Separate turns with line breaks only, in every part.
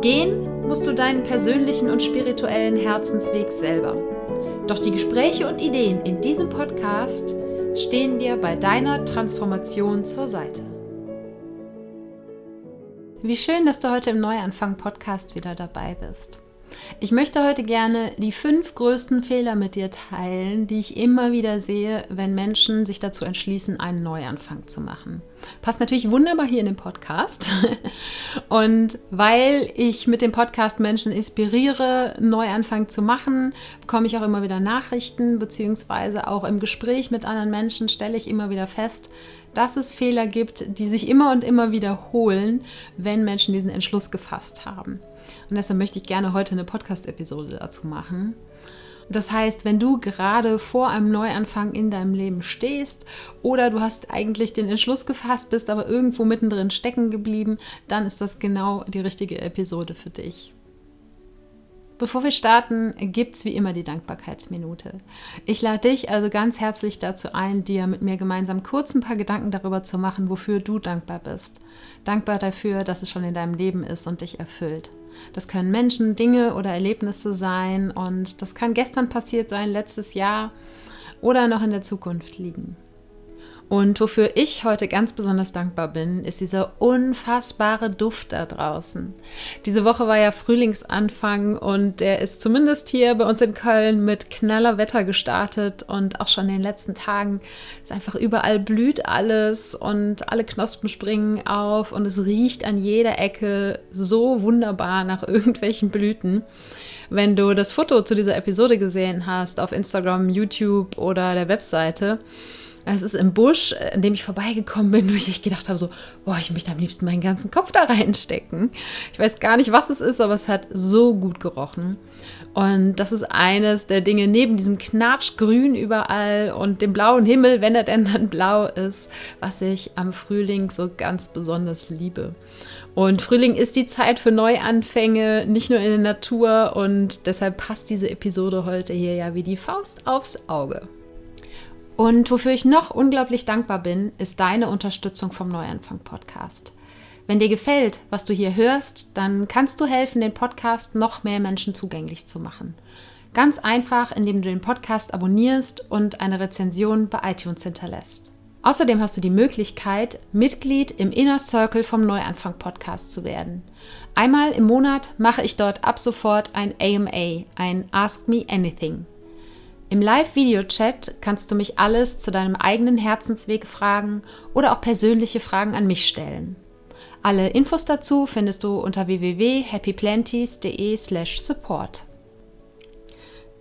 Gehen musst du deinen persönlichen und spirituellen Herzensweg selber. Doch die Gespräche und Ideen in diesem Podcast stehen dir bei deiner Transformation zur Seite. Wie schön, dass du heute im Neuanfang-Podcast wieder dabei bist. Ich möchte heute gerne die fünf größten Fehler mit dir teilen, die ich immer wieder sehe, wenn Menschen sich dazu entschließen, einen Neuanfang zu machen. Passt natürlich wunderbar hier in den Podcast. Und weil ich mit dem Podcast Menschen inspiriere, Neuanfang zu machen, bekomme ich auch immer wieder Nachrichten, beziehungsweise auch im Gespräch mit anderen Menschen stelle ich immer wieder fest, dass es Fehler gibt, die sich immer und immer wiederholen, wenn Menschen diesen Entschluss gefasst haben. Und deshalb möchte ich gerne heute eine Podcast-Episode dazu machen. Das heißt, wenn du gerade vor einem Neuanfang in deinem Leben stehst oder du hast eigentlich den Entschluss gefasst, bist aber irgendwo mittendrin stecken geblieben, dann ist das genau die richtige Episode für dich. Bevor wir starten, gibt es wie immer die Dankbarkeitsminute. Ich lade dich also ganz herzlich dazu ein, dir mit mir gemeinsam kurz ein paar Gedanken darüber zu machen, wofür du dankbar bist. Dankbar dafür, dass es schon in deinem Leben ist und dich erfüllt. Das können Menschen, Dinge oder Erlebnisse sein und das kann gestern passiert sein, letztes Jahr oder noch in der Zukunft liegen. Und wofür ich heute ganz besonders dankbar bin, ist dieser unfassbare Duft da draußen. Diese Woche war ja Frühlingsanfang und der ist zumindest hier bei uns in Köln mit knaller Wetter gestartet und auch schon in den letzten Tagen ist einfach überall blüht alles und alle Knospen springen auf und es riecht an jeder Ecke so wunderbar nach irgendwelchen Blüten. Wenn du das Foto zu dieser Episode gesehen hast auf Instagram, YouTube oder der Webseite, es ist im Busch, in dem ich vorbeigekommen bin, wo ich gedacht habe, so, boah, ich möchte am liebsten meinen ganzen Kopf da reinstecken. Ich weiß gar nicht, was es ist, aber es hat so gut gerochen. Und das ist eines der Dinge neben diesem Knatschgrün überall und dem blauen Himmel, wenn er denn dann blau ist, was ich am Frühling so ganz besonders liebe. Und Frühling ist die Zeit für Neuanfänge, nicht nur in der Natur und deshalb passt diese Episode heute hier ja wie die Faust aufs Auge. Und wofür ich noch unglaublich dankbar bin, ist deine Unterstützung vom Neuanfang Podcast. Wenn dir gefällt, was du hier hörst, dann kannst du helfen, den Podcast noch mehr Menschen zugänglich zu machen. Ganz einfach, indem du den Podcast abonnierst und eine Rezension bei iTunes hinterlässt. Außerdem hast du die Möglichkeit, Mitglied im Inner Circle vom Neuanfang Podcast zu werden. Einmal im Monat mache ich dort ab sofort ein AMA, ein Ask Me Anything. Im Live-Video-Chat kannst du mich alles zu deinem eigenen Herzensweg fragen oder auch persönliche Fragen an mich stellen. Alle Infos dazu findest du unter www.happyplanties.de/support.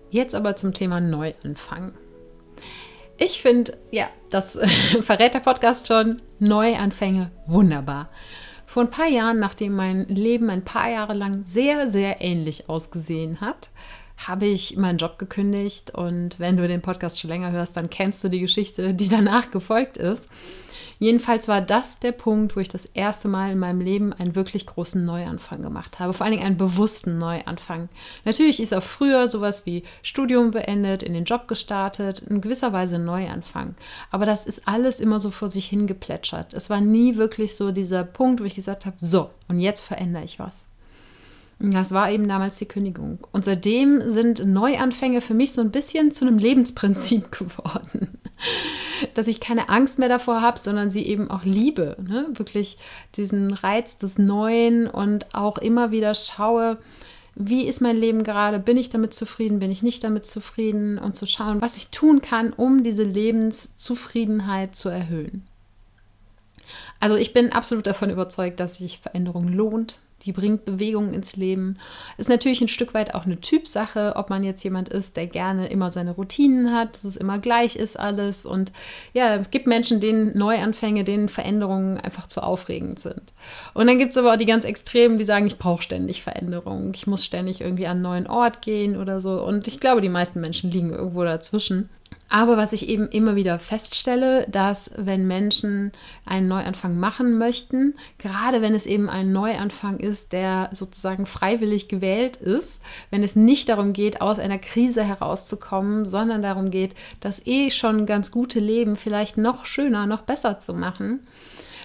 Jetzt aber zum Thema Neuanfang. Ich finde, ja, das verrät der Podcast schon, Neuanfänge wunderbar. Vor ein paar Jahren, nachdem mein Leben ein paar Jahre lang sehr, sehr ähnlich ausgesehen hat, habe ich meinen Job gekündigt und wenn du den Podcast schon länger hörst, dann kennst du die Geschichte, die danach gefolgt ist. Jedenfalls war das der Punkt, wo ich das erste Mal in meinem Leben einen wirklich großen Neuanfang gemacht habe. Vor allen Dingen einen bewussten Neuanfang. Natürlich ist auch früher sowas wie Studium beendet, in den Job gestartet, in gewisser Weise Neuanfang. Aber das ist alles immer so vor sich hingeplätschert. Es war nie wirklich so dieser Punkt, wo ich gesagt habe, so, und jetzt verändere ich was. Das war eben damals die Kündigung. Und seitdem sind Neuanfänge für mich so ein bisschen zu einem Lebensprinzip geworden. Dass ich keine Angst mehr davor habe, sondern sie eben auch liebe. Ne? Wirklich diesen Reiz des Neuen und auch immer wieder schaue, wie ist mein Leben gerade? Bin ich damit zufrieden? Bin ich nicht damit zufrieden? Und zu schauen, was ich tun kann, um diese Lebenszufriedenheit zu erhöhen. Also ich bin absolut davon überzeugt, dass sich Veränderung lohnt, die bringt Bewegung ins Leben. Ist natürlich ein Stück weit auch eine Typsache, ob man jetzt jemand ist, der gerne immer seine Routinen hat, dass es immer gleich ist alles. Und ja, es gibt Menschen, denen Neuanfänge, denen Veränderungen einfach zu aufregend sind. Und dann gibt es aber auch die ganz Extremen, die sagen, ich brauche ständig Veränderungen, ich muss ständig irgendwie an einen neuen Ort gehen oder so. Und ich glaube, die meisten Menschen liegen irgendwo dazwischen. Aber was ich eben immer wieder feststelle, dass wenn Menschen einen Neuanfang machen möchten, gerade wenn es eben ein Neuanfang ist, der sozusagen freiwillig gewählt ist, wenn es nicht darum geht, aus einer Krise herauszukommen, sondern darum geht, das eh schon ganz gute Leben vielleicht noch schöner, noch besser zu machen,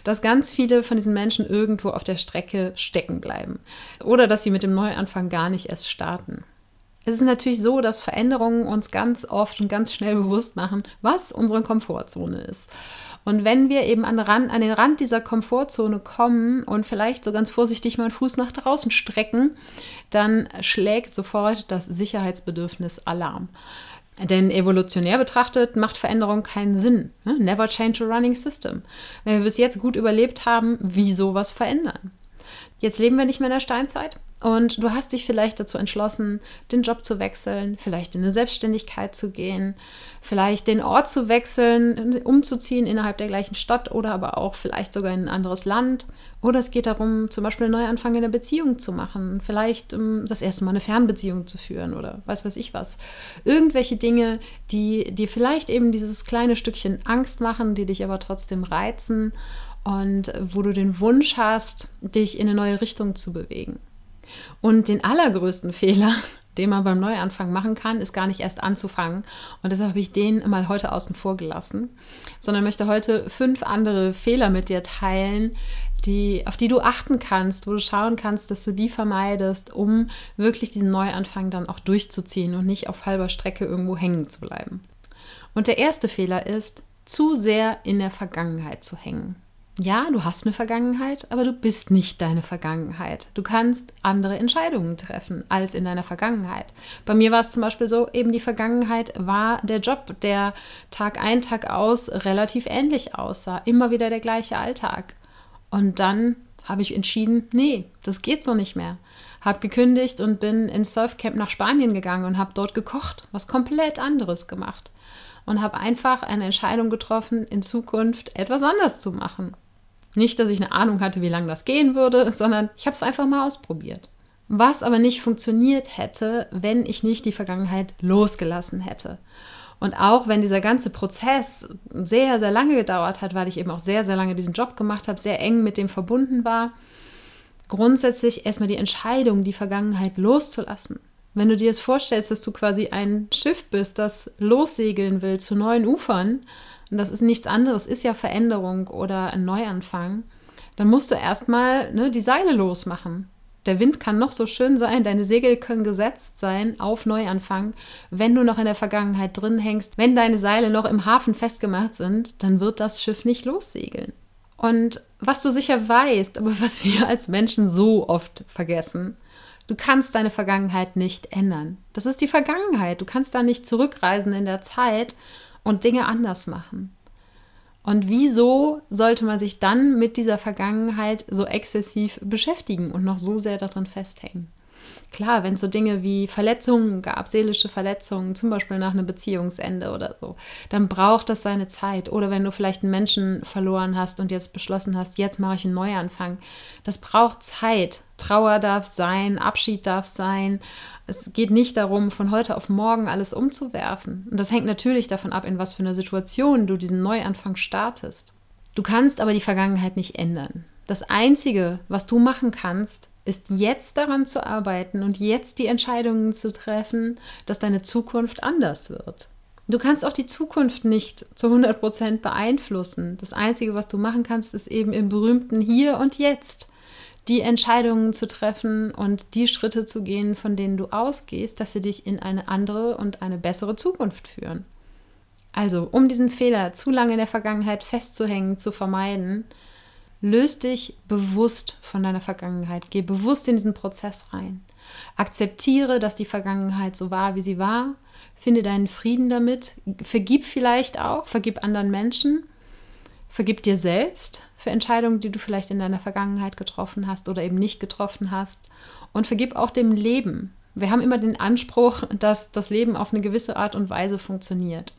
dass ganz viele von diesen Menschen irgendwo auf der Strecke stecken bleiben oder dass sie mit dem Neuanfang gar nicht erst starten. Es ist natürlich so, dass Veränderungen uns ganz oft und ganz schnell bewusst machen, was unsere Komfortzone ist. Und wenn wir eben an den, Rand, an den Rand dieser Komfortzone kommen und vielleicht so ganz vorsichtig mal einen Fuß nach draußen strecken, dann schlägt sofort das Sicherheitsbedürfnis Alarm. Denn evolutionär betrachtet macht Veränderung keinen Sinn. Ne? Never change a running system. Wenn wir bis jetzt gut überlebt haben, wieso was verändern? Jetzt leben wir nicht mehr in der Steinzeit und du hast dich vielleicht dazu entschlossen, den Job zu wechseln, vielleicht in eine Selbstständigkeit zu gehen, vielleicht den Ort zu wechseln, umzuziehen innerhalb der gleichen Stadt oder aber auch vielleicht sogar in ein anderes Land. Oder es geht darum, zum Beispiel einen Neuanfang in der Beziehung zu machen, vielleicht um das erste Mal eine Fernbeziehung zu führen oder weiß weiß ich was. Irgendwelche Dinge, die dir vielleicht eben dieses kleine Stückchen Angst machen, die dich aber trotzdem reizen und wo du den Wunsch hast, dich in eine neue Richtung zu bewegen. Und den allergrößten Fehler, den man beim Neuanfang machen kann, ist gar nicht erst anzufangen. Und deshalb habe ich den mal heute außen vor gelassen, sondern möchte heute fünf andere Fehler mit dir teilen, die, auf die du achten kannst, wo du schauen kannst, dass du die vermeidest, um wirklich diesen Neuanfang dann auch durchzuziehen und nicht auf halber Strecke irgendwo hängen zu bleiben. Und der erste Fehler ist, zu sehr in der Vergangenheit zu hängen ja, du hast eine Vergangenheit, aber du bist nicht deine Vergangenheit. Du kannst andere Entscheidungen treffen als in deiner Vergangenheit. Bei mir war es zum Beispiel so, eben die Vergangenheit war der Job, der Tag ein, Tag aus relativ ähnlich aussah. Immer wieder der gleiche Alltag. Und dann habe ich entschieden, nee, das geht so nicht mehr. Habe gekündigt und bin ins Surfcamp nach Spanien gegangen und habe dort gekocht, was komplett anderes gemacht. Und habe einfach eine Entscheidung getroffen, in Zukunft etwas anders zu machen. Nicht, dass ich eine Ahnung hatte, wie lange das gehen würde, sondern ich habe es einfach mal ausprobiert. Was aber nicht funktioniert hätte, wenn ich nicht die Vergangenheit losgelassen hätte. Und auch wenn dieser ganze Prozess sehr, sehr lange gedauert hat, weil ich eben auch sehr, sehr lange diesen Job gemacht habe, sehr eng mit dem verbunden war, grundsätzlich erstmal die Entscheidung, die Vergangenheit loszulassen. Wenn du dir es vorstellst, dass du quasi ein Schiff bist, das lossegeln will zu neuen Ufern, und das ist nichts anderes, ist ja Veränderung oder ein Neuanfang, dann musst du erstmal ne, die Seile losmachen. Der Wind kann noch so schön sein, deine Segel können gesetzt sein auf Neuanfang. Wenn du noch in der Vergangenheit drin hängst, wenn deine Seile noch im Hafen festgemacht sind, dann wird das Schiff nicht lossegeln. Und was du sicher weißt, aber was wir als Menschen so oft vergessen, du kannst deine Vergangenheit nicht ändern. Das ist die Vergangenheit. Du kannst da nicht zurückreisen in der Zeit und Dinge anders machen. Und wieso sollte man sich dann mit dieser Vergangenheit so exzessiv beschäftigen und noch so sehr darin festhängen? Klar, wenn es so Dinge wie Verletzungen gab, seelische Verletzungen, zum Beispiel nach einem Beziehungsende oder so, dann braucht das seine Zeit. Oder wenn du vielleicht einen Menschen verloren hast und jetzt beschlossen hast, jetzt mache ich einen Neuanfang, das braucht Zeit. Trauer darf sein, Abschied darf sein. Es geht nicht darum, von heute auf morgen alles umzuwerfen. Und das hängt natürlich davon ab, in was für einer Situation du diesen Neuanfang startest. Du kannst aber die Vergangenheit nicht ändern. Das Einzige, was du machen kannst, ist jetzt daran zu arbeiten und jetzt die Entscheidungen zu treffen, dass deine Zukunft anders wird. Du kannst auch die Zukunft nicht zu 100% beeinflussen. Das Einzige, was du machen kannst, ist eben im berühmten Hier und Jetzt die Entscheidungen zu treffen und die Schritte zu gehen, von denen du ausgehst, dass sie dich in eine andere und eine bessere Zukunft führen. Also, um diesen Fehler zu lange in der Vergangenheit festzuhängen, zu vermeiden, löst dich bewusst von deiner Vergangenheit. Geh bewusst in diesen Prozess rein. Akzeptiere, dass die Vergangenheit so war, wie sie war. Finde deinen Frieden damit. Vergib vielleicht auch, vergib anderen Menschen. Vergib dir selbst, für Entscheidungen, die du vielleicht in deiner Vergangenheit getroffen hast oder eben nicht getroffen hast. Und vergib auch dem Leben. Wir haben immer den Anspruch, dass das Leben auf eine gewisse Art und Weise funktioniert.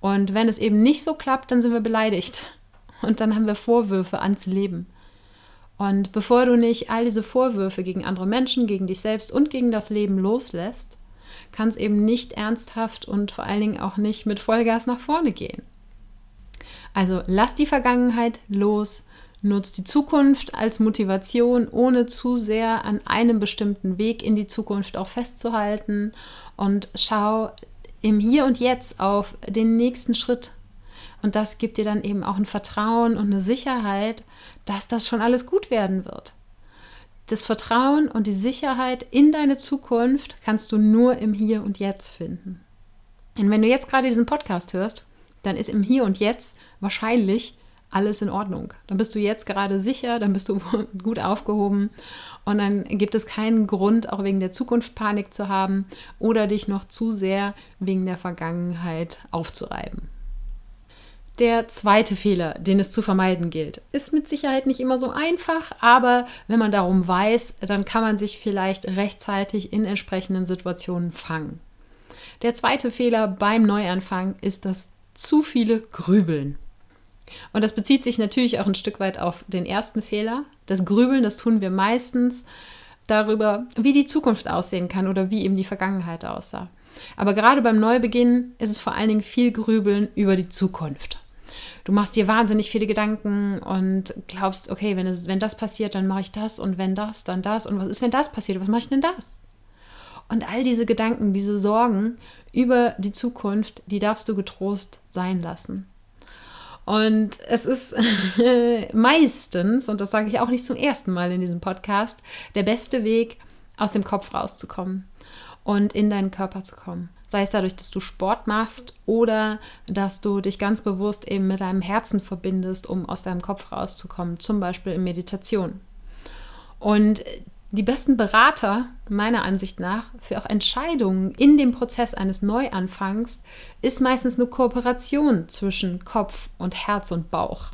Und wenn es eben nicht so klappt, dann sind wir beleidigt. Und dann haben wir Vorwürfe ans Leben. Und bevor du nicht all diese Vorwürfe gegen andere Menschen, gegen dich selbst und gegen das Leben loslässt, kann es eben nicht ernsthaft und vor allen Dingen auch nicht mit Vollgas nach vorne gehen. Also lass die Vergangenheit los, nutz die Zukunft als Motivation, ohne zu sehr an einem bestimmten Weg in die Zukunft auch festzuhalten und schau im Hier und Jetzt auf den nächsten Schritt. Und das gibt dir dann eben auch ein Vertrauen und eine Sicherheit, dass das schon alles gut werden wird. Das Vertrauen und die Sicherheit in deine Zukunft kannst du nur im Hier und Jetzt finden. Und wenn du jetzt gerade diesen Podcast hörst, dann ist im Hier und Jetzt wahrscheinlich alles in Ordnung. Dann bist du jetzt gerade sicher, dann bist du gut aufgehoben und dann gibt es keinen Grund, auch wegen der Zukunft Panik zu haben oder dich noch zu sehr wegen der Vergangenheit aufzureiben. Der zweite Fehler, den es zu vermeiden gilt, ist mit Sicherheit nicht immer so einfach, aber wenn man darum weiß, dann kann man sich vielleicht rechtzeitig in entsprechenden Situationen fangen. Der zweite Fehler beim Neuanfang ist das zu viele Grübeln. Und das bezieht sich natürlich auch ein Stück weit auf den ersten Fehler. Das Grübeln, das tun wir meistens darüber, wie die Zukunft aussehen kann oder wie eben die Vergangenheit aussah. Aber gerade beim Neubeginn ist es vor allen Dingen viel Grübeln über die Zukunft du machst dir wahnsinnig viele Gedanken und glaubst, okay, wenn, es, wenn das passiert, dann mache ich das und wenn das, dann das und was ist, wenn das passiert, was mache ich denn das? Und all diese Gedanken, diese Sorgen über die Zukunft, die darfst du getrost sein lassen. Und es ist meistens, und das sage ich auch nicht zum ersten Mal in diesem Podcast, der beste Weg, aus dem Kopf rauszukommen und in deinen Körper zu kommen. Sei es dadurch, dass du Sport machst oder dass du dich ganz bewusst eben mit deinem Herzen verbindest, um aus deinem Kopf rauszukommen, zum Beispiel in Meditation. Und die besten Berater, meiner Ansicht nach, für auch Entscheidungen in dem Prozess eines Neuanfangs ist meistens eine Kooperation zwischen Kopf und Herz und Bauch.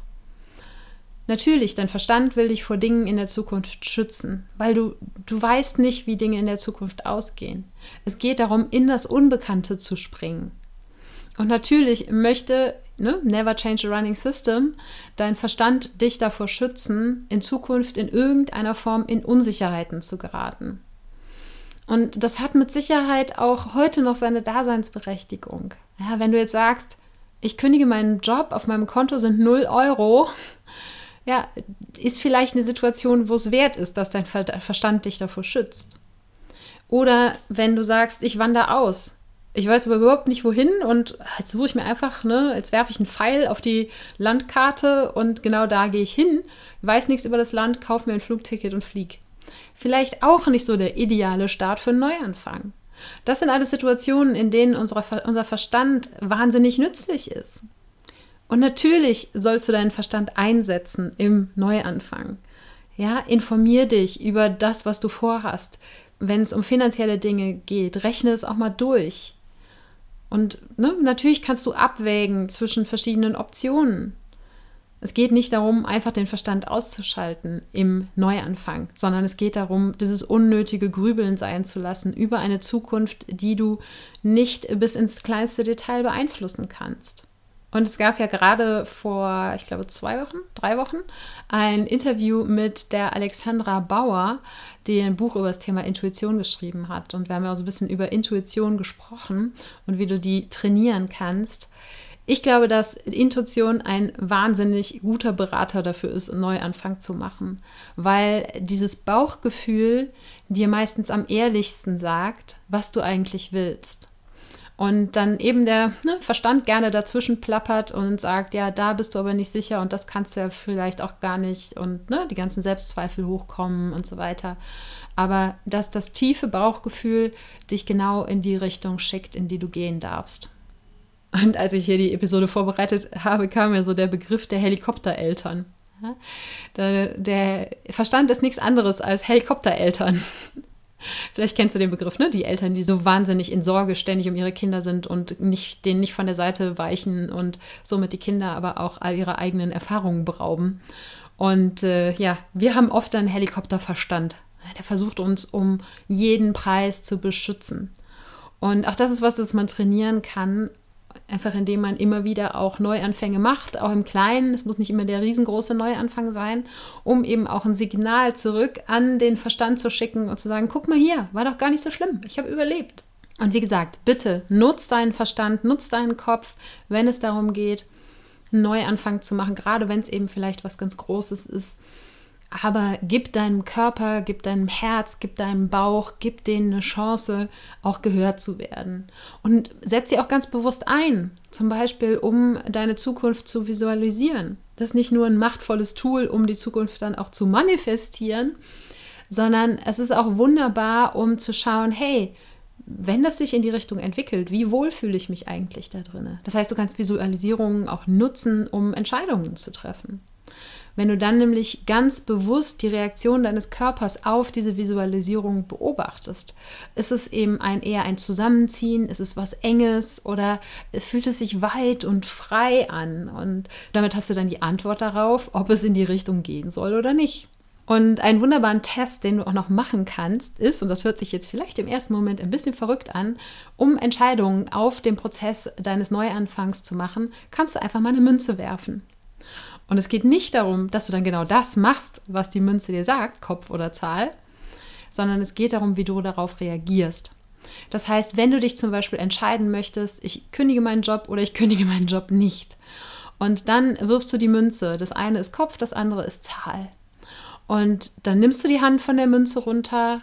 Natürlich, dein Verstand will dich vor Dingen in der Zukunft schützen, weil du, du weißt nicht, wie Dinge in der Zukunft ausgehen. Es geht darum, in das Unbekannte zu springen. Und natürlich möchte, ne, never change a running system, dein Verstand dich davor schützen, in Zukunft in irgendeiner Form in Unsicherheiten zu geraten. Und das hat mit Sicherheit auch heute noch seine Daseinsberechtigung. Ja, wenn du jetzt sagst, ich kündige meinen Job, auf meinem Konto sind 0 Euro, ja, ist vielleicht eine Situation, wo es wert ist, dass dein Verstand dich davor schützt. Oder wenn du sagst, ich wandere aus, ich weiß aber überhaupt nicht wohin und jetzt suche ich mir einfach, ne, jetzt werfe ich einen Pfeil auf die Landkarte und genau da gehe ich hin, weiß nichts über das Land, kaufe mir ein Flugticket und fliege. Vielleicht auch nicht so der ideale Start für einen Neuanfang. Das sind alles Situationen, in denen unsere, unser Verstand wahnsinnig nützlich ist. Und natürlich sollst du deinen Verstand einsetzen im Neuanfang. Ja, informier dich über das, was du vorhast. Wenn es um finanzielle Dinge geht, rechne es auch mal durch. Und ne, natürlich kannst du abwägen zwischen verschiedenen Optionen. Es geht nicht darum, einfach den Verstand auszuschalten im Neuanfang, sondern es geht darum, dieses unnötige Grübeln sein zu lassen über eine Zukunft, die du nicht bis ins kleinste Detail beeinflussen kannst. Und es gab ja gerade vor, ich glaube, zwei Wochen, drei Wochen, ein Interview mit der Alexandra Bauer, die ein Buch über das Thema Intuition geschrieben hat. Und wir haben ja auch so ein bisschen über Intuition gesprochen und wie du die trainieren kannst. Ich glaube, dass Intuition ein wahnsinnig guter Berater dafür ist, einen Neuanfang zu machen, weil dieses Bauchgefühl dir meistens am ehrlichsten sagt, was du eigentlich willst. Und dann eben der ne, Verstand gerne dazwischen plappert und sagt, ja, da bist du aber nicht sicher und das kannst du ja vielleicht auch gar nicht und ne, die ganzen Selbstzweifel hochkommen und so weiter. Aber dass das tiefe Bauchgefühl dich genau in die Richtung schickt, in die du gehen darfst. Und als ich hier die Episode vorbereitet habe, kam mir so der Begriff der Helikoptereltern. Der, der Verstand ist nichts anderes als Helikoptereltern. Vielleicht kennst du den Begriff, ne? Die Eltern, die so wahnsinnig in Sorge ständig um ihre Kinder sind und nicht, denen nicht von der Seite weichen und somit die Kinder aber auch all ihre eigenen Erfahrungen berauben. Und äh, ja, wir haben oft einen Helikopterverstand. Der versucht uns um jeden Preis zu beschützen. Und auch das ist was, das man trainieren kann, einfach indem man immer wieder auch Neuanfänge macht, auch im Kleinen. Es muss nicht immer der riesengroße Neuanfang sein, um eben auch ein Signal zurück an den Verstand zu schicken und zu sagen, guck mal hier, war doch gar nicht so schlimm, ich habe überlebt. Und wie gesagt, bitte nutz deinen Verstand, nutz deinen Kopf, wenn es darum geht, einen Neuanfang zu machen, gerade wenn es eben vielleicht was ganz Großes ist. Aber gib deinem Körper, gib deinem Herz, gib deinem Bauch, gib denen eine Chance, auch gehört zu werden. Und setz sie auch ganz bewusst ein, zum Beispiel, um deine Zukunft zu visualisieren. Das ist nicht nur ein machtvolles Tool, um die Zukunft dann auch zu manifestieren, sondern es ist auch wunderbar, um zu schauen, hey, wenn das sich in die Richtung entwickelt, wie wohl fühle ich mich eigentlich da drin? Das heißt, du kannst Visualisierungen auch nutzen, um Entscheidungen zu treffen. Wenn du dann nämlich ganz bewusst die Reaktion deines Körpers auf diese Visualisierung beobachtest, ist es eben ein eher ein Zusammenziehen, ist es was Enges oder fühlt es sich weit und frei an? Und damit hast du dann die Antwort darauf, ob es in die Richtung gehen soll oder nicht. Und einen wunderbaren Test, den du auch noch machen kannst, ist, und das hört sich jetzt vielleicht im ersten Moment ein bisschen verrückt an, um Entscheidungen auf dem Prozess deines Neuanfangs zu machen, kannst du einfach mal eine Münze werfen. Und es geht nicht darum, dass du dann genau das machst, was die Münze dir sagt, Kopf oder Zahl, sondern es geht darum, wie du darauf reagierst. Das heißt, wenn du dich zum Beispiel entscheiden möchtest, ich kündige meinen Job oder ich kündige meinen Job nicht. Und dann wirfst du die Münze. Das eine ist Kopf, das andere ist Zahl. Und dann nimmst du die Hand von der Münze runter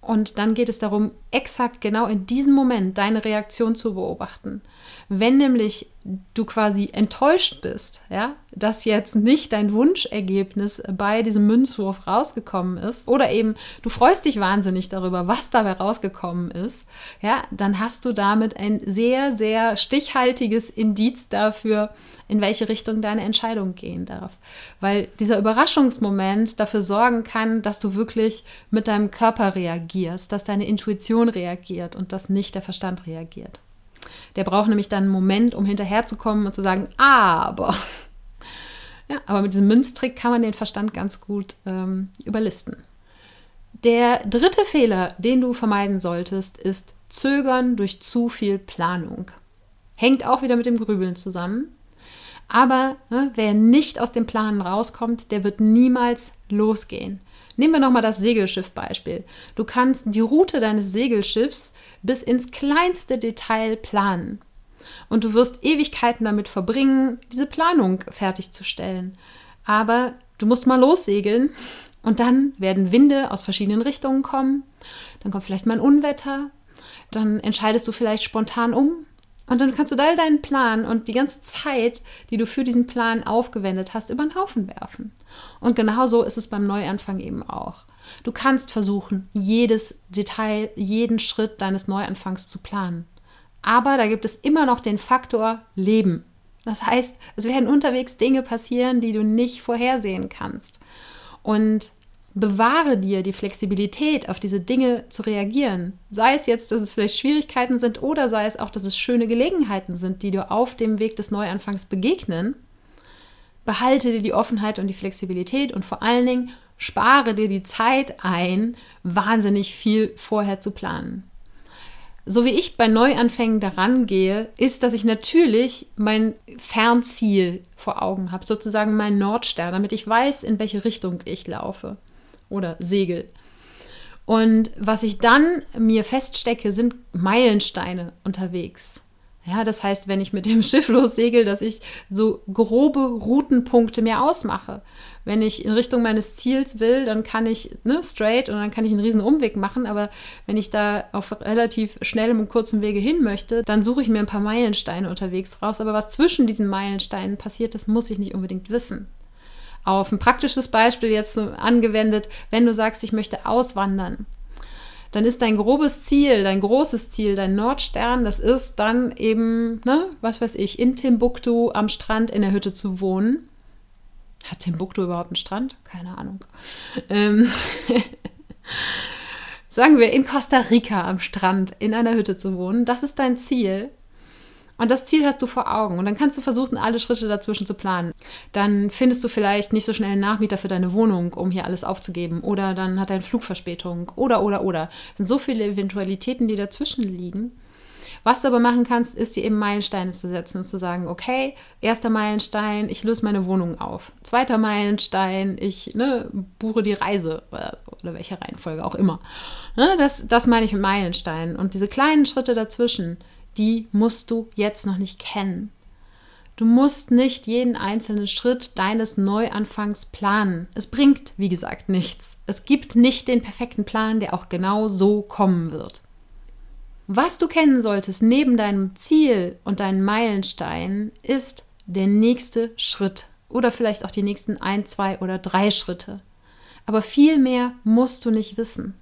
und dann geht es darum, exakt genau in diesem Moment deine Reaktion zu beobachten. Wenn nämlich du quasi enttäuscht bist, ja, dass jetzt nicht dein Wunschergebnis bei diesem Münzwurf rausgekommen ist, oder eben du freust dich wahnsinnig darüber, was dabei rausgekommen ist, ja, dann hast du damit ein sehr, sehr stichhaltiges Indiz dafür, in welche Richtung deine Entscheidung gehen darf. Weil dieser Überraschungsmoment dafür sorgen kann, dass du wirklich mit deinem Körper reagierst, dass deine Intuition reagiert und dass nicht der Verstand reagiert. Der braucht nämlich dann einen Moment, um hinterherzukommen und zu sagen, aber. Ja, aber mit diesem Münztrick kann man den Verstand ganz gut ähm, überlisten. Der dritte Fehler, den du vermeiden solltest, ist Zögern durch zu viel Planung. Hängt auch wieder mit dem Grübeln zusammen. Aber ne, wer nicht aus dem Planen rauskommt, der wird niemals losgehen. Nehmen wir nochmal das Segelschiff-Beispiel. Du kannst die Route deines Segelschiffs bis ins kleinste Detail planen. Und du wirst Ewigkeiten damit verbringen, diese Planung fertigzustellen. Aber du musst mal lossegeln und dann werden Winde aus verschiedenen Richtungen kommen. Dann kommt vielleicht mal ein Unwetter. Dann entscheidest du vielleicht spontan um und dann kannst du all deinen Plan und die ganze Zeit, die du für diesen Plan aufgewendet hast, über den Haufen werfen. Und genau so ist es beim Neuanfang eben auch. Du kannst versuchen, jedes Detail, jeden Schritt deines Neuanfangs zu planen. Aber da gibt es immer noch den Faktor Leben. Das heißt, es werden unterwegs Dinge passieren, die du nicht vorhersehen kannst. Und bewahre dir die Flexibilität, auf diese Dinge zu reagieren. Sei es jetzt, dass es vielleicht Schwierigkeiten sind oder sei es auch, dass es schöne Gelegenheiten sind, die dir auf dem Weg des Neuanfangs begegnen. Behalte dir die Offenheit und die Flexibilität und vor allen Dingen spare dir die Zeit ein, wahnsinnig viel vorher zu planen. So wie ich bei Neuanfängen daran gehe, ist, dass ich natürlich mein Fernziel vor Augen habe, sozusagen mein Nordstern, damit ich weiß, in welche Richtung ich laufe oder Segel. Und was ich dann mir feststecke, sind Meilensteine unterwegs. Ja, das heißt, wenn ich mit dem Schiff lossegel, dass ich so grobe Routenpunkte mir ausmache. Wenn ich in Richtung meines Ziels will, dann kann ich ne, straight und dann kann ich einen riesen Umweg machen. Aber wenn ich da auf relativ schnellem und kurzem Wege hin möchte, dann suche ich mir ein paar Meilensteine unterwegs raus. Aber was zwischen diesen Meilensteinen passiert, das muss ich nicht unbedingt wissen auf ein praktisches Beispiel jetzt angewendet, wenn du sagst, ich möchte auswandern, dann ist dein grobes Ziel, dein großes Ziel, dein Nordstern, das ist dann eben, ne, was weiß ich, in Timbuktu am Strand in der Hütte zu wohnen. Hat Timbuktu überhaupt einen Strand? Keine Ahnung. Ähm sagen wir in Costa Rica am Strand in einer Hütte zu wohnen, das ist dein Ziel. Und das Ziel hast du vor Augen. Und dann kannst du versuchen, alle Schritte dazwischen zu planen. Dann findest du vielleicht nicht so schnell einen Nachmieter für deine Wohnung, um hier alles aufzugeben. Oder dann hat dein Flug Verspätung. Oder, oder, oder. Es sind so viele Eventualitäten, die dazwischen liegen. Was du aber machen kannst, ist dir eben Meilensteine zu setzen und zu sagen, okay, erster Meilenstein, ich löse meine Wohnung auf. Zweiter Meilenstein, ich ne, buche die Reise oder, oder, welche Reihenfolge auch immer. Ne, das, das meine ich mit Meilensteinen. Und diese kleinen Schritte dazwischen, die musst du jetzt noch nicht kennen. Du musst nicht jeden einzelnen Schritt deines Neuanfangs planen. Es bringt, wie gesagt, nichts. Es gibt nicht den perfekten Plan, der auch genau so kommen wird. Was du kennen solltest neben deinem Ziel und deinen Meilensteinen ist der nächste Schritt oder vielleicht auch die nächsten ein, zwei oder drei Schritte. Aber viel mehr musst du nicht wissen.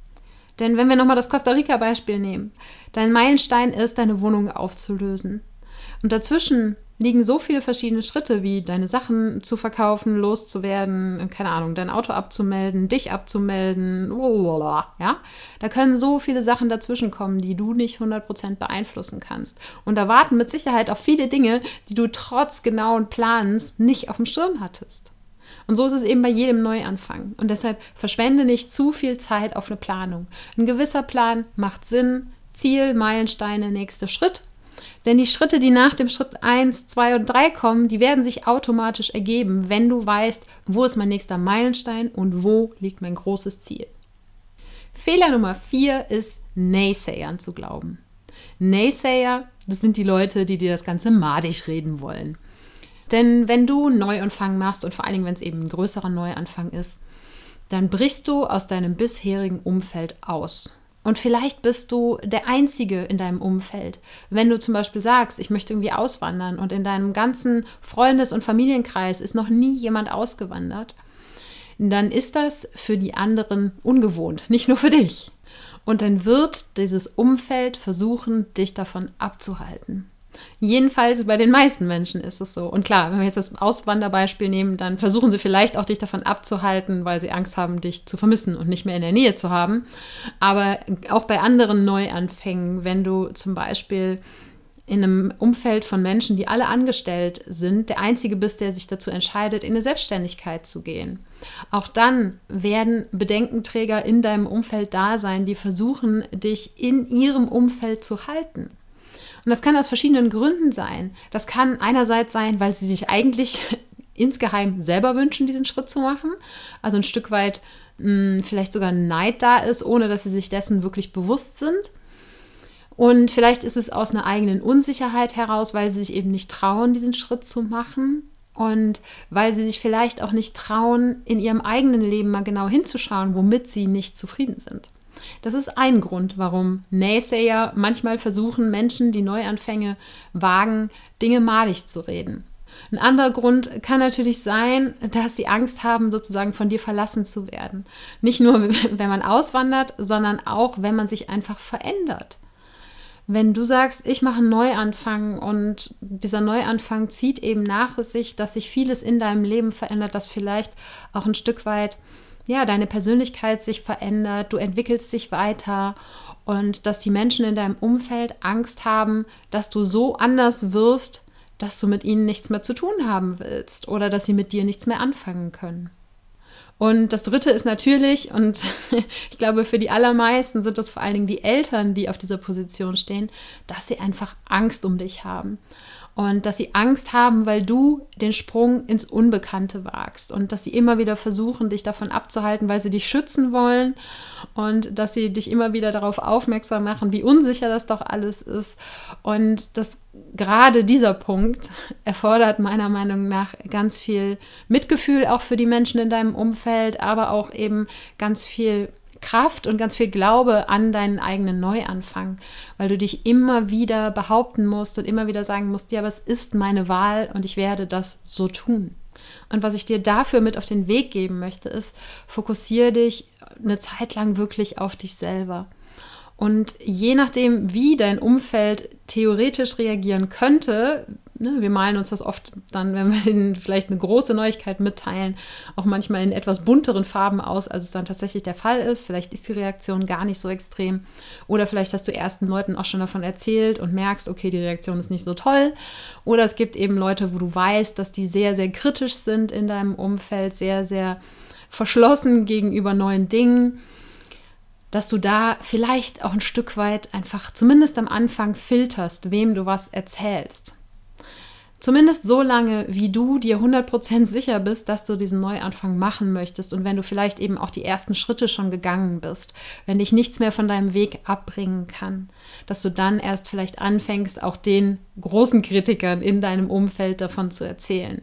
Denn wenn wir nochmal das Costa Rica-Beispiel nehmen, dein Meilenstein ist, deine Wohnung aufzulösen. Und dazwischen liegen so viele verschiedene Schritte, wie deine Sachen zu verkaufen, loszuwerden, keine Ahnung, dein Auto abzumelden, dich abzumelden, ja. Da können so viele Sachen dazwischen kommen, die du nicht 100% beeinflussen kannst. Und da warten mit Sicherheit auch viele Dinge, die du trotz genauen Plans nicht auf dem Schirm hattest. Und so ist es eben bei jedem Neuanfang. Und deshalb verschwende nicht zu viel Zeit auf eine Planung. Ein gewisser Plan macht Sinn. Ziel, Meilensteine, nächster Schritt denn die Schritte, die nach dem Schritt 1, 2 und 3 kommen, die werden sich automatisch ergeben, wenn du weißt, wo ist mein nächster Meilenstein und wo liegt mein großes Ziel. Fehler Nummer 4 ist, Naysayern zu glauben. Naysayer, das sind die Leute, die dir das Ganze madig reden wollen. Denn wenn du einen Neuanfang machst und vor allen Dingen, wenn es eben ein größerer Neuanfang ist, dann brichst du aus deinem bisherigen Umfeld aus. Und vielleicht bist du der Einzige in deinem Umfeld. Wenn du zum Beispiel sagst, ich möchte irgendwie auswandern und in deinem ganzen Freundes- und Familienkreis ist noch nie jemand ausgewandert, dann ist das für die anderen ungewohnt, nicht nur für dich. Und dann wird dieses Umfeld versuchen, dich davon abzuhalten. Jedenfalls bei den meisten Menschen ist es so. Und klar, wenn wir jetzt das Auswanderbeispiel nehmen, dann versuchen sie vielleicht auch dich davon abzuhalten, weil sie Angst haben, dich zu vermissen und nicht mehr in der Nähe zu haben. Aber auch bei anderen Neuanfängen, wenn du zum Beispiel in einem Umfeld von Menschen, die alle angestellt sind, der Einzige bist, der sich dazu entscheidet, in eine Selbstständigkeit zu gehen. Auch dann werden Bedenkenträger in deinem Umfeld da sein, die versuchen, dich in ihrem Umfeld zu halten. Und das kann aus verschiedenen Gründen sein. Das kann einerseits sein, weil sie sich eigentlich insgeheim selber wünschen, diesen Schritt zu machen. Also ein Stück weit mh, hm, vielleicht sogar Neid da ist, ohne dass sie sich dessen wirklich bewusst sind. Und vielleicht ist es aus einer eigenen Unsicherheit heraus, weil sie sich eben nicht trauen, diesen Schritt zu machen. Und weil sie sich vielleicht auch nicht trauen, in ihrem eigenen Leben mal genau hinzuschauen, womit sie nicht zufrieden sind. Das ist ein Grund, warum Naysayer manchmal versuchen, Menschen, die Neuanfänge wagen, Dinge malig zu reden. Ein anderer Grund kann natürlich sein, dass sie Angst haben, sozusagen von dir verlassen zu werden. Nicht nur, wenn man auswandert, sondern auch, wenn man sich einfach verändert. Wenn du sagst, ich mache einen Neuanfang und dieser Neuanfang zieht eben nach sich, dass sich vieles in deinem Leben verändert, das vielleicht auch ein Stück weit ja, deine Persönlichkeit sich verändert, du entwickelst dich weiter und dass die Menschen in deinem Umfeld Angst haben, dass du so anders wirst, dass du mit ihnen nichts mehr zu tun haben willst oder dass sie mit dir nichts mehr anfangen können. Und das Dritte ist natürlich, und ich glaube, für die allermeisten sind das vor allen Dingen die Eltern, die auf dieser Position stehen, dass sie einfach Angst um dich haben und dass sie Angst haben, weil du den Sprung ins Unbekannte wagst. Und dass sie immer wieder versuchen, dich davon abzuhalten, weil sie dich schützen wollen. Und dass sie dich immer wieder darauf aufmerksam machen, wie unsicher das doch alles ist. Und dass gerade dieser Punkt erfordert meiner Meinung nach ganz viel Mitgefühl auch für die Menschen in deinem Umfeld, aber auch eben ganz viel Kraft und ganz viel Glaube an deinen eigenen Neuanfang, weil du dich immer wieder behaupten musst und immer wieder sagen musst, ja, aber es ist meine Wahl und ich werde das so tun. Und was ich dir dafür mit auf den Weg geben möchte, ist, fokussiere dich eine Zeit lang wirklich auf dich selber. Und je nachdem, wie dein Umfeld theoretisch reagieren könnte, ne, wir malen uns das oft dann, wenn wir ihnen vielleicht eine große Neuigkeit mitteilen, auch manchmal in etwas bunteren Farben aus, als es dann tatsächlich der Fall ist. Vielleicht ist die Reaktion gar nicht so extrem. Oder vielleicht hast du ersten Leuten auch schon davon erzählt und merkst, okay, die Reaktion ist nicht so toll. Oder es gibt eben Leute, wo du weißt, dass die sehr, sehr kritisch sind in deinem Umfeld, sehr, sehr verschlossen gegenüber neuen Dingen dass du da vielleicht auch ein Stück weit einfach zumindest am Anfang filterst, wem du was erzählst. Zumindest so lange, wie du dir 100% sicher bist, dass du diesen Neuanfang machen möchtest und wenn du vielleicht eben auch die ersten Schritte schon gegangen bist, wenn dich nichts mehr von deinem Weg abbringen kann, dass du dann erst vielleicht anfängst, auch den großen Kritikern in deinem Umfeld davon zu erzählen.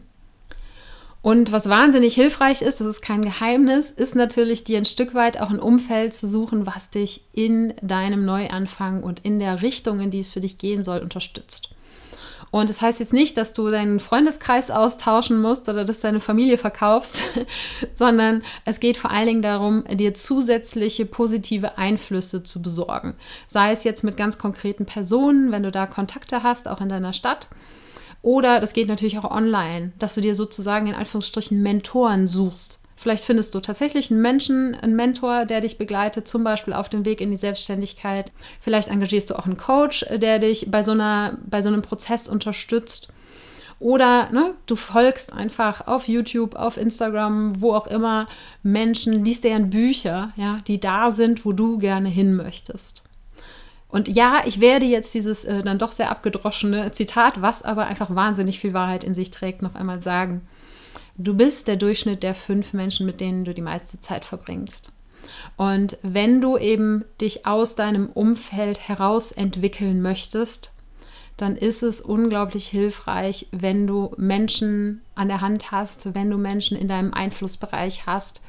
Und was wahnsinnig hilfreich ist, das ist kein Geheimnis, ist natürlich dir ein Stück weit auch ein Umfeld zu suchen, was dich in deinem Neuanfang und in der Richtung, in die es für dich gehen soll, unterstützt. Und das heißt jetzt nicht, dass du deinen Freundeskreis austauschen musst oder dass deine Familie verkaufst, sondern es geht vor allen Dingen darum, dir zusätzliche positive Einflüsse zu besorgen. Sei es jetzt mit ganz konkreten Personen, wenn du da Kontakte hast, auch in deiner Stadt oder das geht natürlich auch online, dass du dir sozusagen in Anführungsstrichen Mentoren suchst. Vielleicht findest du tatsächlich einen Menschen, einen Mentor, der dich begleitet, zum Beispiel auf dem Weg in die Selbstständigkeit. Vielleicht engagierst du auch einen Coach, der dich bei so, einer, bei so einem Prozess unterstützt. Oder ne, du folgst einfach auf YouTube, auf Instagram, wo auch immer Menschen, liest deren Bücher, ja, die da sind, wo du gerne hin möchtest. Und ja, ich werde jetzt dieses äh, dann doch sehr abgedroschene Zitat, was aber einfach wahnsinnig viel Wahrheit in sich trägt, noch einmal sagen. Du bist der Durchschnitt der fünf Menschen, mit denen du die meiste Zeit verbringst. Und wenn du eben dich aus deinem Umfeld heraus entwickeln möchtest, dann ist es unglaublich hilfreich, wenn du Menschen an der Hand hast, wenn du Menschen in deinem Einflussbereich hast,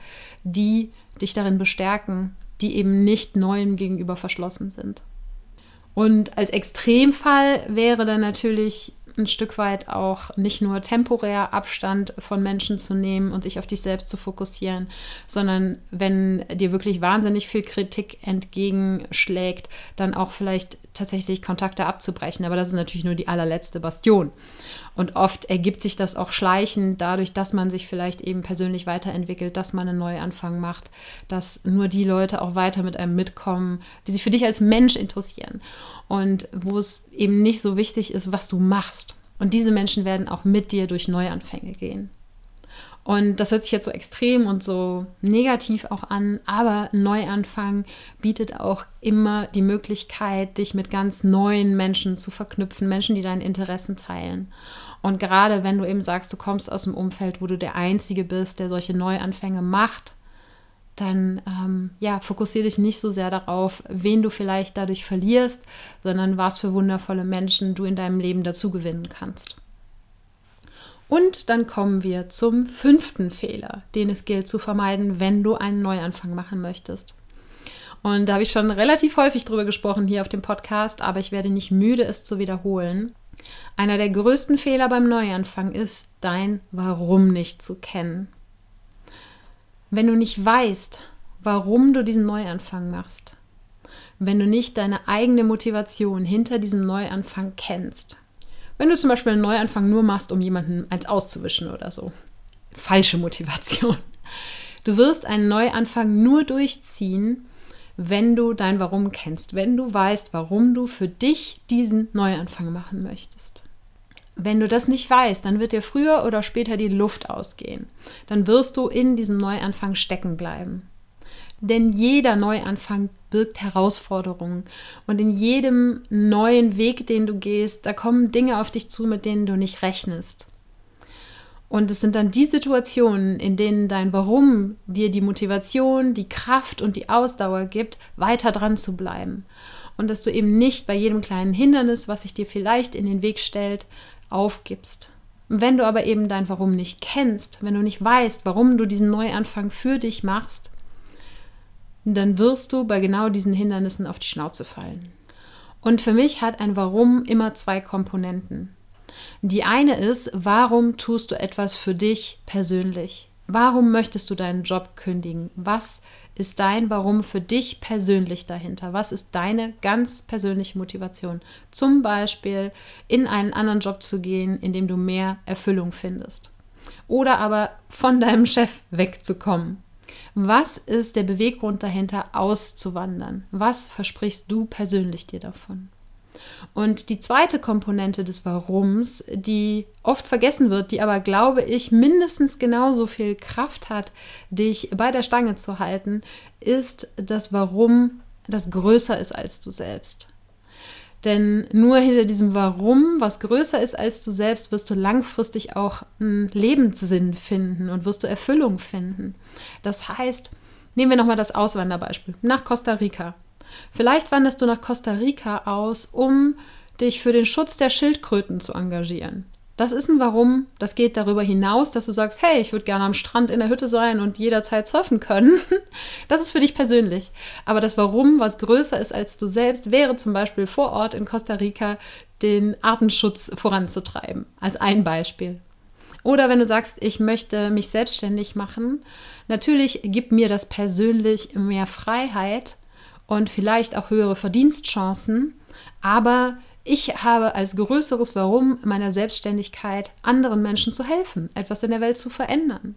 die dich darin bestärken, die eben nicht neuem gegenüber verschlossen sind. Und als Extremfall wäre dann natürlich ein Stück weit auch nicht nur temporär Abstand von Menschen zu nehmen und sich auf dich selbst zu fokussieren, sondern wenn dir wirklich wahnsinnig viel Kritik entgegenschlägt, dann auch vielleicht tatsächlich Kontakte abzubrechen. Aber das ist natürlich nur die allerletzte Bastion. Und oft ergibt sich das auch schleichend dadurch, dass man sich vielleicht eben persönlich weiterentwickelt, dass man einen Neuanfang macht, dass nur die Leute auch weiter mit einem mitkommen, die sich für dich als Mensch interessieren und wo es eben nicht so wichtig ist, was du machst. Und diese Menschen werden auch mit dir durch Neuanfänge gehen. Und das hört sich jetzt so extrem und so negativ auch an, aber Neuanfang bietet auch immer die Möglichkeit, dich mit ganz neuen Menschen zu verknüpfen, Menschen, die deine Interessen teilen. Und gerade wenn du eben sagst, du kommst aus einem Umfeld, wo du der Einzige bist, der solche Neuanfänge macht, dann ähm, ja, fokussiere dich nicht so sehr darauf, wen du vielleicht dadurch verlierst, sondern was für wundervolle Menschen du in deinem Leben dazu gewinnen kannst. Und dann kommen wir zum fünften Fehler, den es gilt zu vermeiden, wenn du einen Neuanfang machen möchtest. Und da habe ich schon relativ häufig drüber gesprochen hier auf dem Podcast, aber ich werde nicht müde, es zu wiederholen. Einer der größten Fehler beim Neuanfang ist, dein Warum nicht zu kennen. Wenn du nicht weißt, warum du diesen Neuanfang machst, wenn du nicht deine eigene Motivation hinter diesem Neuanfang kennst, wenn du zum Beispiel einen Neuanfang nur machst, um jemanden eins auszuwischen oder so, falsche Motivation. Du wirst einen Neuanfang nur durchziehen, wenn du dein Warum kennst, wenn du weißt, warum du für dich diesen Neuanfang machen möchtest. Wenn du das nicht weißt, dann wird dir früher oder später die Luft ausgehen. Dann wirst du in diesem Neuanfang stecken bleiben. Denn jeder Neuanfang birgt Herausforderungen. Und in jedem neuen Weg, den du gehst, da kommen Dinge auf dich zu, mit denen du nicht rechnest. Und es sind dann die Situationen, in denen dein Warum dir die Motivation, die Kraft und die Ausdauer gibt, weiter dran zu bleiben. Und dass du eben nicht bei jedem kleinen Hindernis, was sich dir vielleicht in den Weg stellt, aufgibst. Wenn du aber eben dein Warum nicht kennst, wenn du nicht weißt, warum du diesen Neuanfang für dich machst, dann wirst du bei genau diesen Hindernissen auf die Schnauze fallen. Und für mich hat ein Warum immer zwei Komponenten. Die eine ist, warum tust du etwas für dich persönlich? Warum möchtest du deinen Job kündigen? Was ist dein Warum für dich persönlich dahinter? Was ist deine ganz persönliche Motivation? Zum Beispiel in einen anderen Job zu gehen, in dem du mehr Erfüllung findest. Oder aber von deinem Chef wegzukommen. Was ist der Beweggrund dahinter, auszuwandern? Was versprichst du persönlich dir davon? Und die zweite Komponente des Warums, die oft vergessen wird, die aber, glaube ich, mindestens genauso viel Kraft hat, dich bei der Stange zu halten, ist das Warum, das größer ist als du selbst. Denn nur hinter diesem Warum, was größer ist als du selbst, wirst du langfristig auch einen Lebenssinn finden und wirst du Erfüllung finden. Das heißt, nehmen wir nochmal das Auswanderbeispiel nach Costa Rica. Vielleicht wanderst du nach Costa Rica aus, um dich für den Schutz der Schildkröten zu engagieren. Das ist ein Warum. Das geht darüber hinaus, dass du sagst, hey, ich würde gerne am Strand in der Hütte sein und jederzeit surfen können. Das ist für dich persönlich. Aber das Warum, was größer ist als du selbst, wäre zum Beispiel vor Ort in Costa Rica den Artenschutz voranzutreiben. Als ein Beispiel. Oder wenn du sagst, ich möchte mich selbstständig machen, natürlich gibt mir das persönlich mehr Freiheit und vielleicht auch höhere Verdienstchancen, aber ich habe als größeres Warum meiner Selbstständigkeit, anderen Menschen zu helfen, etwas in der Welt zu verändern.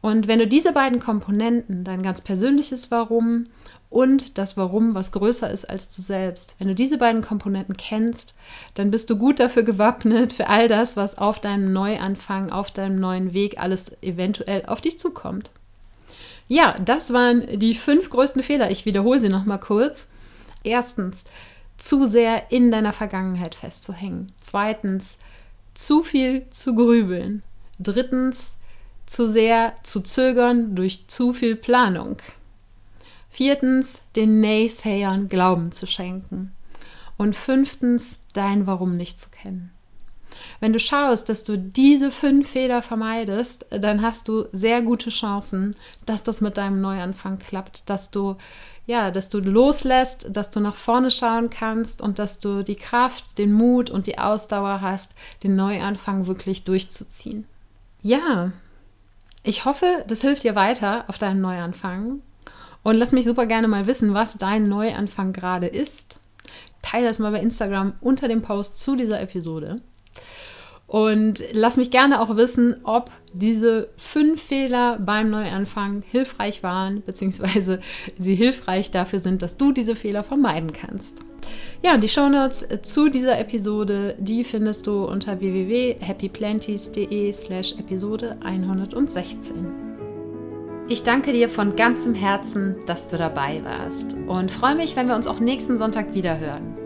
Und wenn du diese beiden Komponenten, dein ganz persönliches Warum und das Warum, was größer ist als du selbst, wenn du diese beiden Komponenten kennst, dann bist du gut dafür gewappnet für all das, was auf deinem Neuanfang, auf deinem neuen Weg alles eventuell auf dich zukommt. Ja, das waren die fünf größten Fehler. Ich wiederhole sie nochmal kurz. Erstens, zu sehr in deiner Vergangenheit festzuhängen. Zweitens, zu viel zu grübeln. Drittens, zu sehr zu zögern durch zu viel Planung. Viertens, den Naysayern Glauben zu schenken. Und fünftens, dein Warum nicht zu kennen. Wenn du schaust, dass du diese fünf Fehler vermeidest, dann hast du sehr gute Chancen, dass das mit deinem Neuanfang klappt, dass du ja, dass du loslässt, dass du nach vorne schauen kannst und dass du die Kraft, den Mut und die Ausdauer hast, den Neuanfang wirklich durchzuziehen. Ja, ich hoffe, das hilft dir weiter auf deinem Neuanfang. Und lass mich super gerne mal wissen, was dein Neuanfang gerade ist. Teile das mal bei Instagram unter dem Post zu dieser Episode. Und lass mich gerne auch wissen, ob diese fünf Fehler beim Neuanfang hilfreich waren, beziehungsweise sie hilfreich dafür sind, dass du diese Fehler vermeiden kannst. Ja, und die Shownotes zu dieser Episode, die findest du unter www.happyplanties.de slash Episode 116. Ich danke dir von ganzem Herzen, dass du dabei warst und freue mich, wenn wir uns auch nächsten Sonntag wieder hören.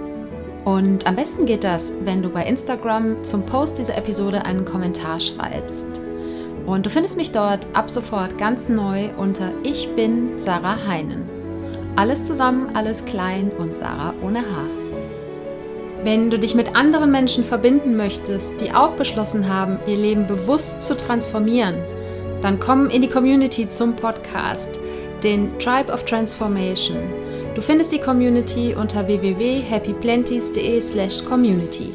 Und am besten geht das, wenn du bei Instagram zum Post dieser Episode einen Kommentar schreibst. Und du findest mich dort ab sofort ganz neu unter Ich bin Sarah Heinen. Alles zusammen, alles klein und Sarah ohne Haar. Wenn du dich mit anderen Menschen verbinden möchtest, die auch beschlossen haben, ihr Leben bewusst zu transformieren, dann komm in die Community zum Podcast, den Tribe of Transformation. Du findest die Community unter www.happyplenties.de/community.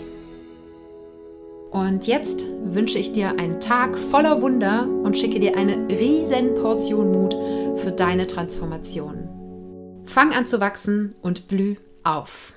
Und jetzt wünsche ich dir einen Tag voller Wunder und schicke dir eine riesen Portion Mut für deine Transformation. Fang an zu wachsen und blüh auf.